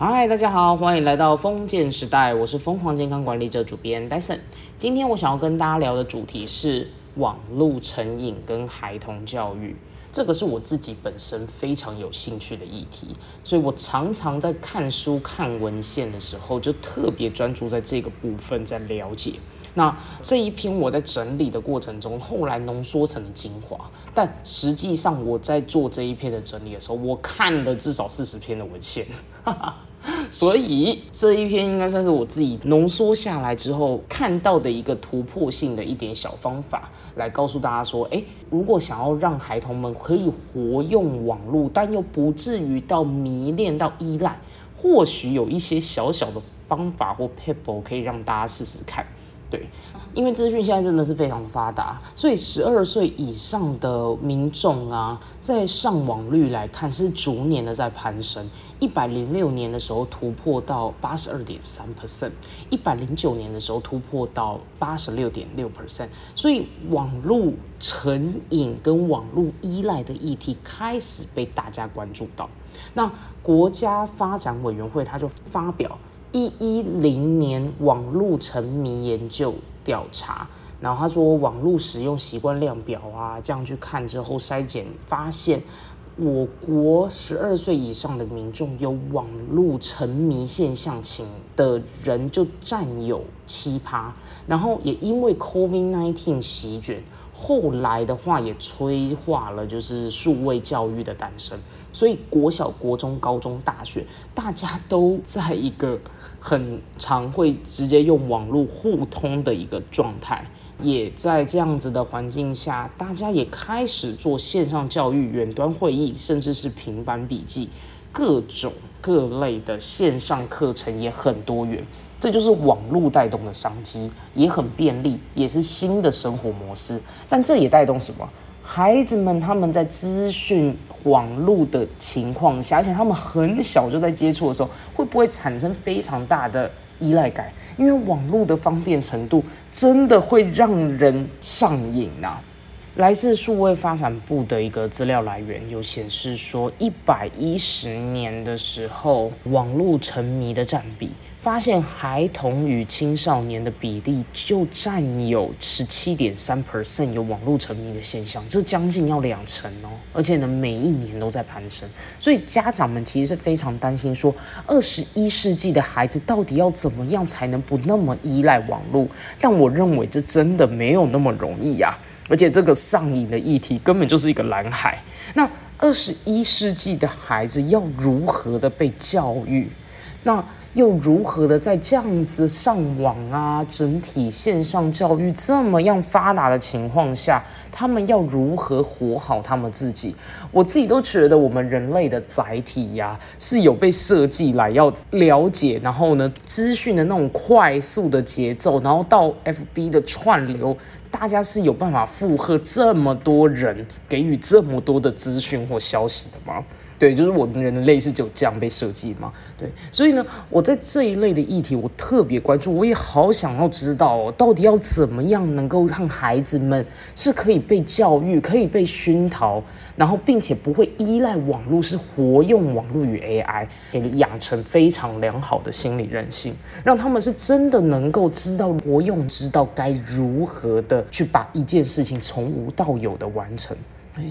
嗨，大家好，欢迎来到封建时代，我是疯狂健康管理者主编 Dyson。今天我想要跟大家聊的主题是网络成瘾跟孩童教育，这个是我自己本身非常有兴趣的议题，所以我常常在看书、看文献的时候，就特别专注在这个部分，在了解。那这一篇我在整理的过程中，后来浓缩成了精华。但实际上我在做这一篇的整理的时候，我看了至少四十篇的文献，所以这一篇应该算是我自己浓缩下来之后看到的一个突破性的一点小方法，来告诉大家说：诶，如果想要让孩童们可以活用网络，但又不至于到迷恋到依赖，或许有一些小小的方法或 p e p l e 可以让大家试试看。对，因为资讯现在真的是非常的发达，所以十二岁以上的民众啊，在上网率来看是逐年的在攀升。一百零六年的时候突破到八十二点三 percent，一百零九年的时候突破到八十六点六 percent，所以网络成瘾跟网络依赖的议题开始被大家关注到。那国家发展委员会他就发表。一一零年网络沉迷研究调查，然后他说网络使用习惯量表啊，这样去看之后筛检发现，我国十二岁以上的民众有网络沉迷现象情的人就占有七趴，然后也因为 COVID nineteen 席卷。后来的话也催化了，就是数位教育的诞生，所以国小、国中、高中、大学，大家都在一个很常会直接用网络互通的一个状态，也在这样子的环境下，大家也开始做线上教育、远端会议，甚至是平板笔记，各种各类的线上课程也很多元。这就是网络带动的商机，也很便利，也是新的生活模式。但这也带动什么？孩子们他们在资讯网络的情况下，而且他们很小就在接触的时候，会不会产生非常大的依赖感？因为网络的方便程度真的会让人上瘾啊！来自数位发展部的一个资料来源有显示说，一百一十年的时候，网络沉迷的占比。发现孩童与青少年的比例就占有十七点三 percent 有网络沉迷的现象，这将近要两成哦，而且呢每一年都在攀升，所以家长们其实是非常担心，说二十一世纪的孩子到底要怎么样才能不那么依赖网络？但我认为这真的没有那么容易呀，而且这个上瘾的议题根本就是一个蓝海。那二十一世纪的孩子要如何的被教育？那？又如何的在这样子上网啊，整体线上教育这么样发达的情况下，他们要如何活好他们自己？我自己都觉得，我们人类的载体呀，是有被设计来要了解，然后呢，资讯的那种快速的节奏，然后到 FB 的串流，大家是有办法负荷这么多人给予这么多的资讯或消息的吗？对，就是我们人类是就这样被设计嘛。对，所以呢，我在这一类的议题，我特别关注，我也好想要知道，哦，到底要怎么样能够让孩子们是可以被教育、可以被熏陶，然后并且不会依赖网络，是活用网络与 AI，给你养成非常良好的心理韧性，让他们是真的能够知道活用，知道该如何的去把一件事情从无到有的完成。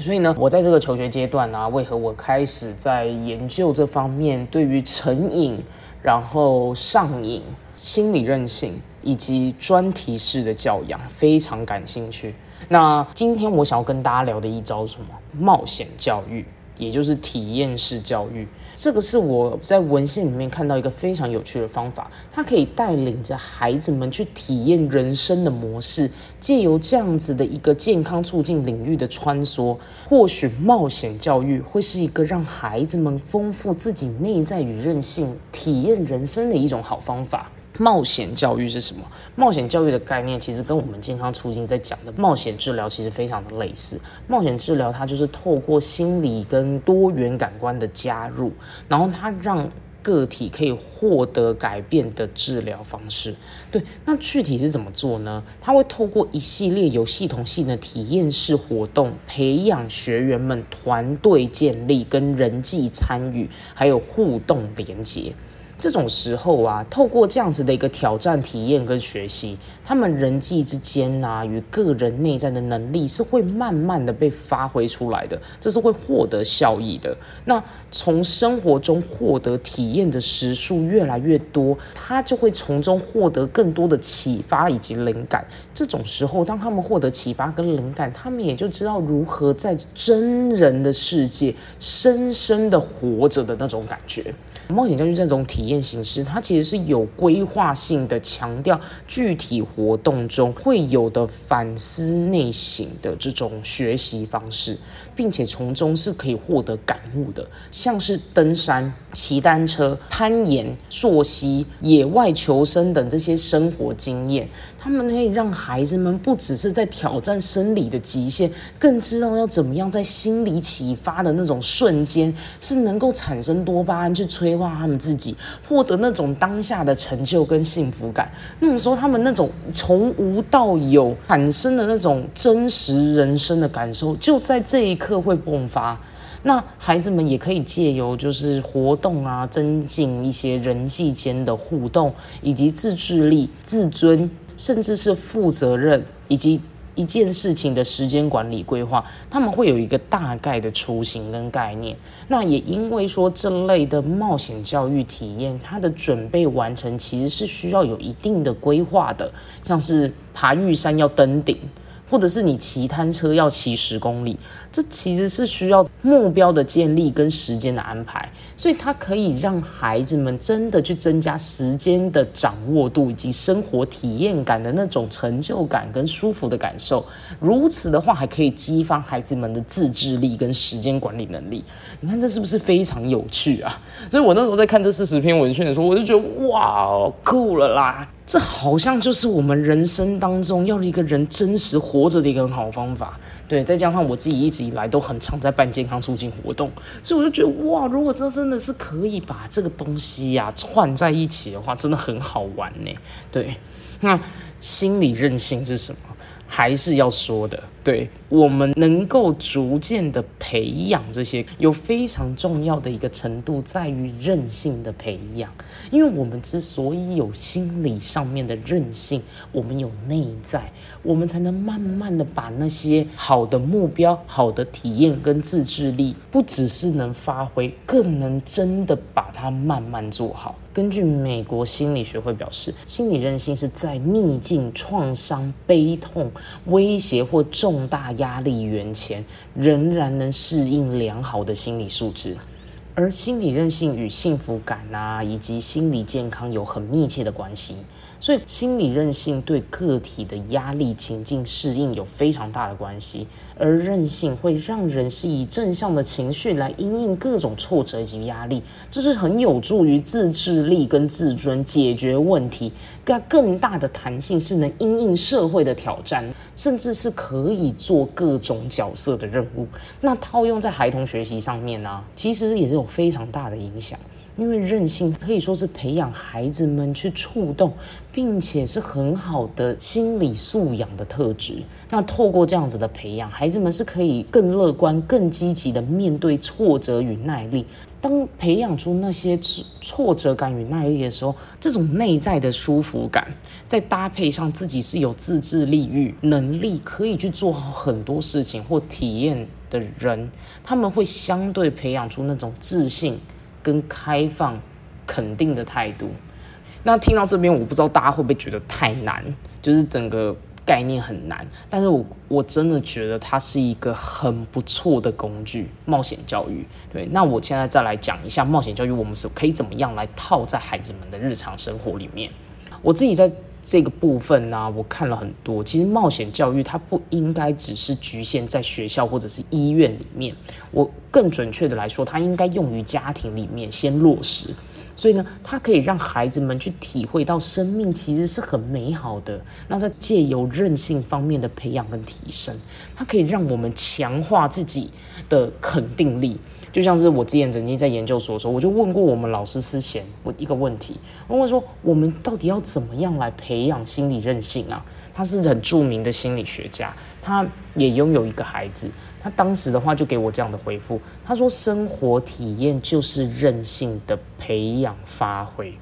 所以呢，我在这个求学阶段呢，为何我开始在研究这方面，对于成瘾、然后上瘾、心理韧性以及专题式的教养非常感兴趣。那今天我想要跟大家聊的一招是什么？冒险教育。也就是体验式教育，这个是我在文献里面看到一个非常有趣的方法，它可以带领着孩子们去体验人生的模式，借由这样子的一个健康促进领域的穿梭，或许冒险教育会是一个让孩子们丰富自己内在与韧性、体验人生的一种好方法。冒险教育是什么？冒险教育的概念其实跟我们健康促进在讲的冒险治疗其实非常的类似。冒险治疗它就是透过心理跟多元感官的加入，然后它让个体可以获得改变的治疗方式。对，那具体是怎么做呢？它会透过一系列有系统性的体验式活动，培养学员们团队建立跟人际参与，还有互动连接。这种时候啊，透过这样子的一个挑战、体验跟学习，他们人际之间啊，与个人内在的能力是会慢慢的被发挥出来的，这是会获得效益的。那从生活中获得体验的时数越来越多，他就会从中获得更多的启发以及灵感。这种时候，当他们获得启发跟灵感，他们也就知道如何在真人的世界深深的活着的那种感觉。冒险教育这种体验形式，它其实是有规划性的，强调具体活动中会有的反思内省的这种学习方式，并且从中是可以获得感悟的，像是登山、骑单车、攀岩、溯溪、野外求生等这些生活经验。他们可以让孩子们不只是在挑战生理的极限，更知道要怎么样在心理启发的那种瞬间，是能够产生多巴胺去催化他们自己，获得那种当下的成就跟幸福感。那种时候，他们那种从无到有产生的那种真实人生的感受，就在这一刻课会迸发。那孩子们也可以借由就是活动啊，增进一些人际间的互动，以及自制力、自尊。甚至是负责任以及一件事情的时间管理规划，他们会有一个大概的雏形跟概念。那也因为说这类的冒险教育体验，它的准备完成其实是需要有一定的规划的，像是爬玉山要登顶。或者是你骑单车要骑十公里，这其实是需要目标的建立跟时间的安排，所以它可以让孩子们真的去增加时间的掌握度以及生活体验感的那种成就感跟舒服的感受。如此的话，还可以激发孩子们的自制力跟时间管理能力。你看这是不是非常有趣啊？所以我那时候在看这四十篇文献的时候，我就觉得哇，够了啦！这好像就是我们人生当中要一个人真实活着的一个很好方法，对。再加上我自己一直以来都很常在办健康促进活动，所以我就觉得哇，如果这真的是可以把这个东西呀串在一起的话，真的很好玩呢。对，那心理韧性是什么？还是要说的，对我们能够逐渐的培养这些，有非常重要的一个程度在于韧性的培养。因为我们之所以有心理上面的韧性，我们有内在，我们才能慢慢的把那些好的目标、好的体验跟自制力，不只是能发挥，更能真的把它慢慢做好。根据美国心理学会表示，心理韧性是在逆境、创伤、悲痛、威胁或重重大压力源前，仍然能适应良好的心理素质。而心理韧性与幸福感啊，以及心理健康有很密切的关系。所以，心理韧性对个体的压力情境适应有非常大的关系，而韧性会让人是以正向的情绪来应应各种挫折以及压力，这是很有助于自制力跟自尊，解决问题。更更大的弹性是能应应社会的挑战，甚至是可以做各种角色的任务。那套用在孩童学习上面呢，其实也是有非常大的影响。因为韧性可以说是培养孩子们去触动，并且是很好的心理素养的特质。那透过这样子的培养，孩子们是可以更乐观、更积极的面对挫折与耐力。当培养出那些挫折感与耐力的时候，这种内在的舒服感，再搭配上自己是有自制力与能力，可以去做好很多事情或体验的人，他们会相对培养出那种自信。跟开放、肯定的态度。那听到这边，我不知道大家会不会觉得太难，就是整个概念很难。但是我我真的觉得它是一个很不错的工具——冒险教育。对，那我现在再来讲一下冒险教育，我们是可以怎么样来套在孩子们的日常生活里面。我自己在。这个部分呢，我看了很多。其实冒险教育它不应该只是局限在学校或者是医院里面。我更准确的来说，它应该用于家庭里面先落实。所以呢，它可以让孩子们去体会到生命其实是很美好的。那在借由韧性方面的培养跟提升，它可以让我们强化自己的肯定力。就像是我之前曾经在研究所的时候，我就问过我们老师思贤我一个问题，问我说我们到底要怎么样来培养心理韧性啊？他是很著名的心理学家，他也拥有一个孩子。他当时的话就给我这样的回复，他说：“生活体验就是韧性的培养发挥。”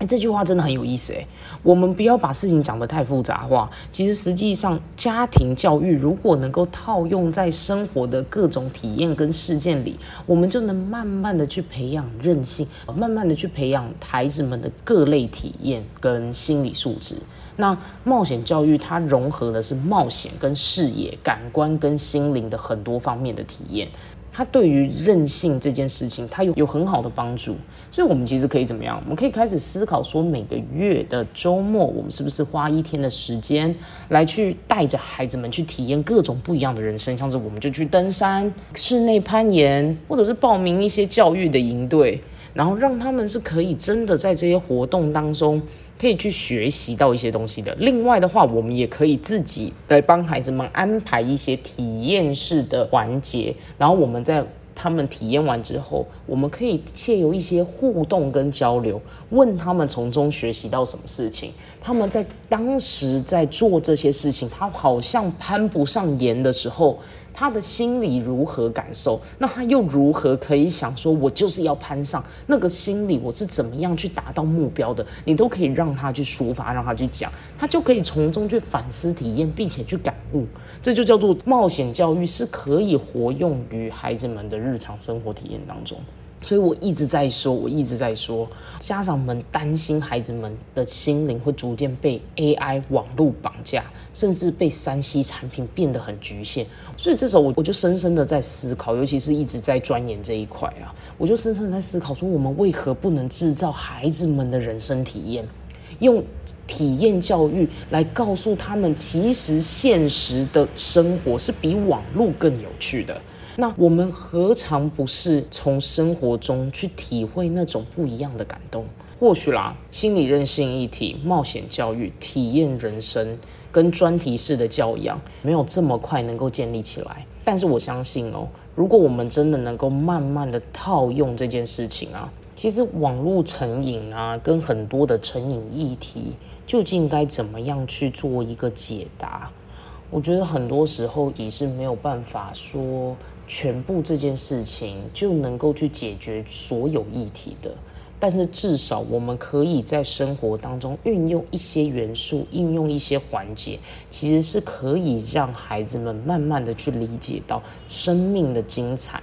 哎，这句话真的很有意思哎。我们不要把事情讲得太复杂化。其实实际上，家庭教育如果能够套用在生活的各种体验跟事件里，我们就能慢慢的去培养韧性，慢慢的去培养孩子们的各类体验跟心理素质。那冒险教育它融合的是冒险跟视野、感官跟心灵的很多方面的体验。它对于韧性这件事情，它有有很好的帮助，所以我们其实可以怎么样？我们可以开始思考说，每个月的周末，我们是不是花一天的时间来去带着孩子们去体验各种不一样的人生？像是我们就去登山、室内攀岩，或者是报名一些教育的营队，然后让他们是可以真的在这些活动当中。可以去学习到一些东西的。另外的话，我们也可以自己来帮孩子们安排一些体验式的环节，然后我们在他们体验完之后，我们可以借由一些互动跟交流，问他们从中学习到什么事情。他们在当时在做这些事情，他好像攀不上岩的时候。他的心里如何感受？那他又如何可以想说，我就是要攀上那个心理，我是怎么样去达到目标的？你都可以让他去抒发，让他去讲，他就可以从中去反思、体验，并且去感悟。这就叫做冒险教育，是可以活用于孩子们的日常生活体验当中。所以我一直在说，我一直在说，家长们担心孩子们的心灵会逐渐被 AI 网络绑架，甚至被三 C 产品变得很局限。所以这时候我我就深深的在思考，尤其是一直在钻研这一块啊，我就深深的在思考说，我们为何不能制造孩子们的人生体验，用体验教育来告诉他们，其实现实的生活是比网络更有趣的。那我们何尝不是从生活中去体会那种不一样的感动？或许啦，心理韧性议题、冒险教育、体验人生跟专题式的教养没有这么快能够建立起来。但是我相信哦，如果我们真的能够慢慢的套用这件事情啊，其实网络成瘾啊，跟很多的成瘾议题，究竟该怎么样去做一个解答？我觉得很多时候你是没有办法说。全部这件事情就能够去解决所有议题的，但是至少我们可以在生活当中运用一些元素，运用一些环节，其实是可以让孩子们慢慢的去理解到生命的精彩。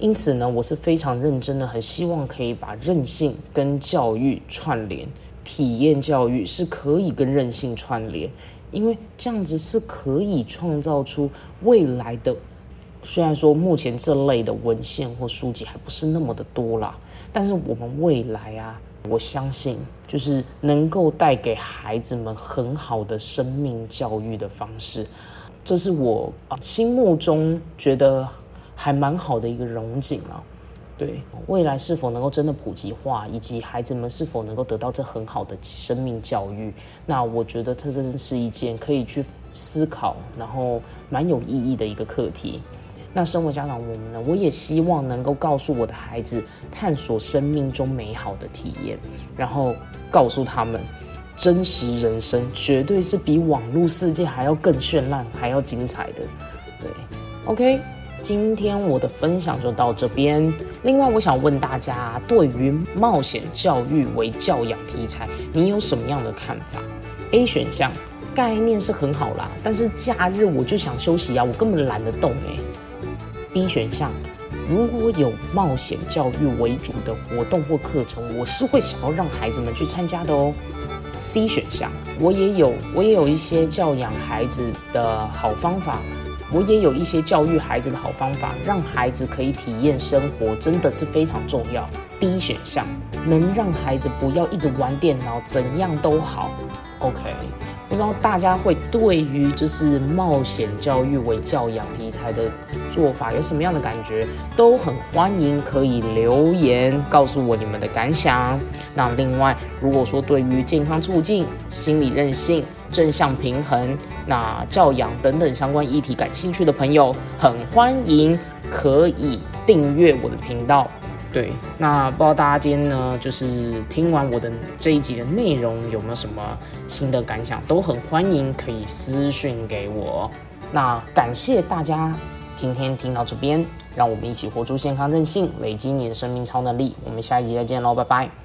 因此呢，我是非常认真的，很希望可以把韧性跟教育串联，体验教育是可以跟韧性串联，因为这样子是可以创造出未来的。虽然说目前这类的文献或书籍还不是那么的多啦，但是我们未来啊，我相信就是能够带给孩子们很好的生命教育的方式，这是我啊心目中觉得还蛮好的一个荣景啊。对未来是否能够真的普及化，以及孩子们是否能够得到这很好的生命教育，那我觉得这真是一件可以去思考，然后蛮有意义的一个课题。那身为家长，我们呢？我也希望能够告诉我的孩子，探索生命中美好的体验，然后告诉他们，真实人生绝对是比网络世界还要更绚烂、还要精彩的。对，OK，今天我的分享就到这边。另外，我想问大家，对于冒险教育为教养题材，你有什么样的看法？A 选项概念是很好啦，但是假日我就想休息啊，我根本懒得动哎。B 选项，如果有冒险教育为主的活动或课程，我是会想要让孩子们去参加的哦。C 选项，我也有，我也有一些教养孩子的好方法，我也有一些教育孩子的好方法，让孩子可以体验生活，真的是非常重要。D 选项，能让孩子不要一直玩电脑，怎样都好。OK。不知道大家会对于就是冒险教育为教养题材的做法有什么样的感觉？都很欢迎可以留言告诉我你们的感想。那另外，如果说对于健康促进、心理韧性、正向平衡、那教养等等相关议题感兴趣的朋友，很欢迎可以订阅我的频道。对，那不知道大家今天呢，就是听完我的这一集的内容，有没有什么新的感想？都很欢迎可以私讯给我。那感谢大家今天听到这边，让我们一起活出健康任性，累积你的生命超能力。我们下一集再见喽，拜拜。